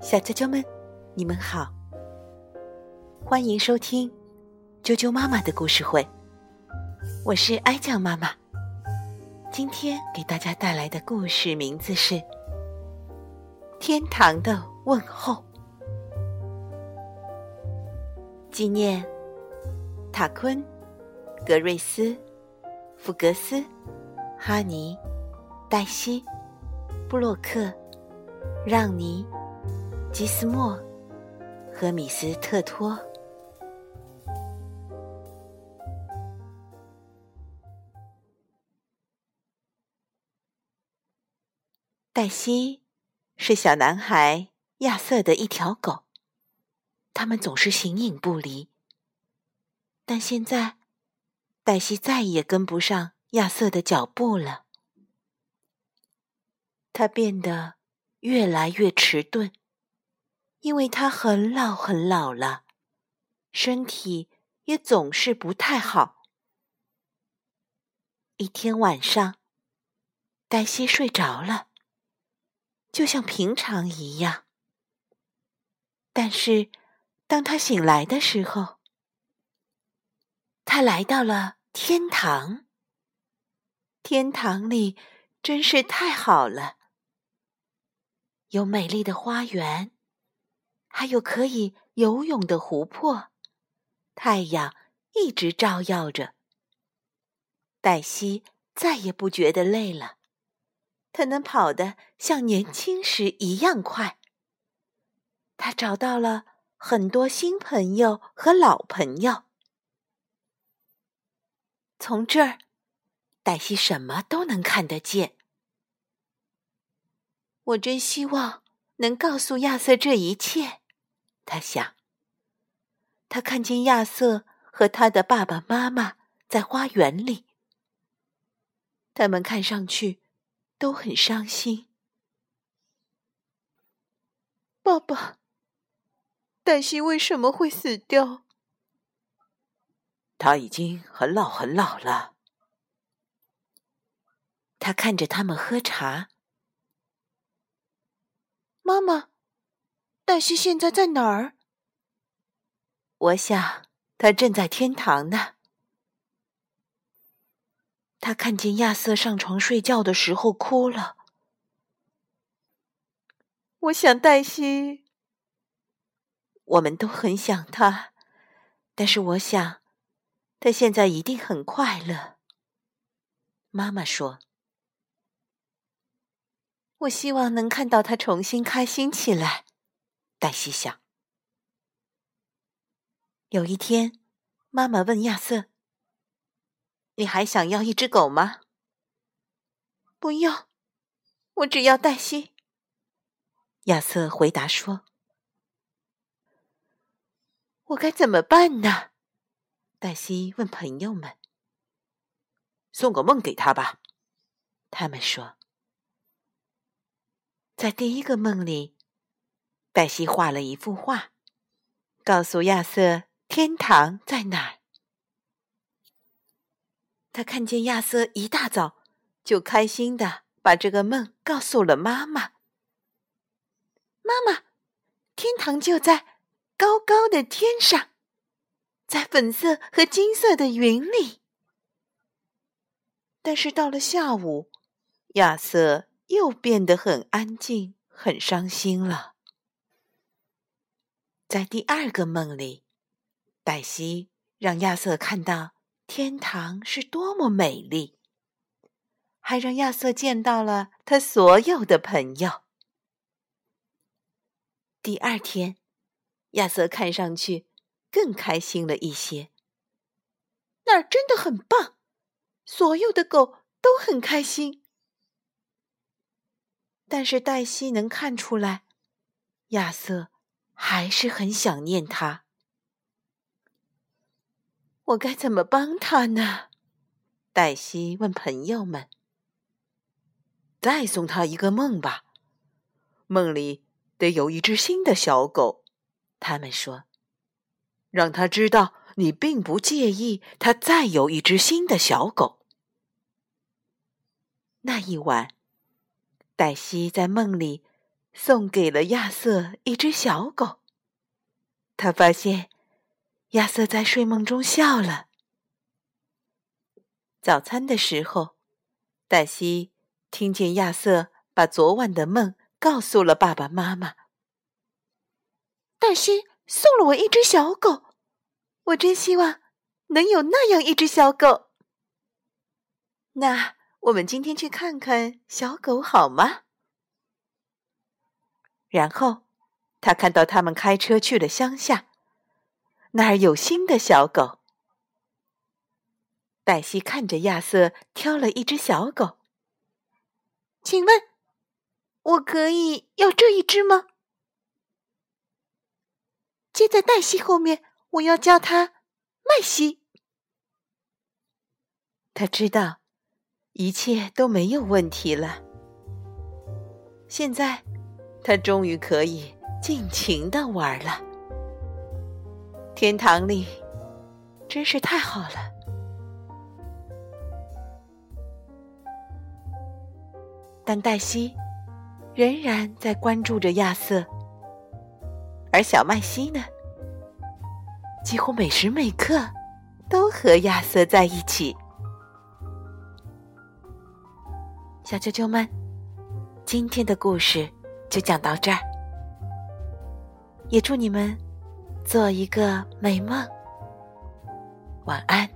小啾啾们，你们好，欢迎收听啾啾妈妈的故事会。我是哀酱妈妈，今天给大家带来的故事名字是《天堂的问候》，纪念塔昆、格瑞斯、福格斯、哈尼、黛西、布洛克、让尼。基斯莫和米斯特托，黛西是小男孩亚瑟的一条狗，他们总是形影不离。但现在，黛西再也跟不上亚瑟的脚步了，他变得越来越迟钝。因为他很老很老了，身体也总是不太好。一天晚上，黛西睡着了，就像平常一样。但是，当他醒来的时候，他来到了天堂。天堂里真是太好了，有美丽的花园。还有可以游泳的湖泊，太阳一直照耀着。黛西再也不觉得累了，她能跑得像年轻时一样快。她找到了很多新朋友和老朋友。从这儿，黛西什么都能看得见。我真希望能告诉亚瑟这一切。他想，他看见亚瑟和他的爸爸妈妈在花园里，他们看上去都很伤心。爸爸，黛西为什么会死掉？他已经很老很老了。他看着他们喝茶。妈妈。黛西现在在哪儿？我想她正在天堂呢。她看见亚瑟上床睡觉的时候哭了。我想黛西，我们都很想他，但是我想他现在一定很快乐。妈妈说：“我希望能看到他重新开心起来。”黛西想。有一天，妈妈问亚瑟：“你还想要一只狗吗？”“不要，我只要黛西。”亚瑟回答说。“我该怎么办呢？”黛西问朋友们。“送个梦给他吧。”他们说。在第一个梦里。黛西画了一幅画，告诉亚瑟天堂在哪儿。他看见亚瑟一大早就开心的把这个梦告诉了妈妈。妈妈，天堂就在高高的天上，在粉色和金色的云里。但是到了下午，亚瑟又变得很安静，很伤心了。在第二个梦里，黛西让亚瑟看到天堂是多么美丽，还让亚瑟见到了他所有的朋友。第二天，亚瑟看上去更开心了一些。那儿真的很棒，所有的狗都很开心。但是黛西能看出来，亚瑟。还是很想念他，我该怎么帮他呢？黛西问朋友们。再送他一个梦吧，梦里得有一只新的小狗。他们说，让他知道你并不介意他再有一只新的小狗。那一晚，黛西在梦里送给了亚瑟一只小狗。他发现亚瑟在睡梦中笑了。早餐的时候，黛西听见亚瑟把昨晚的梦告诉了爸爸妈妈。黛西送了我一只小狗，我真希望能有那样一只小狗。那我们今天去看看小狗好吗？然后他看到他们开车去了乡下，那儿有新的小狗。黛西看着亚瑟挑了一只小狗，请问，我可以要这一只吗？接在黛西后面，我要叫它麦西。他知道一切都没有问题了。现在，他终于可以尽情的玩了。天堂里真是太好了。但黛西仍然在关注着亚瑟。而小麦西呢，几乎每时每刻都和亚瑟在一起。小啾啾们，今天的故事就讲到这儿，也祝你们做一个美梦，晚安。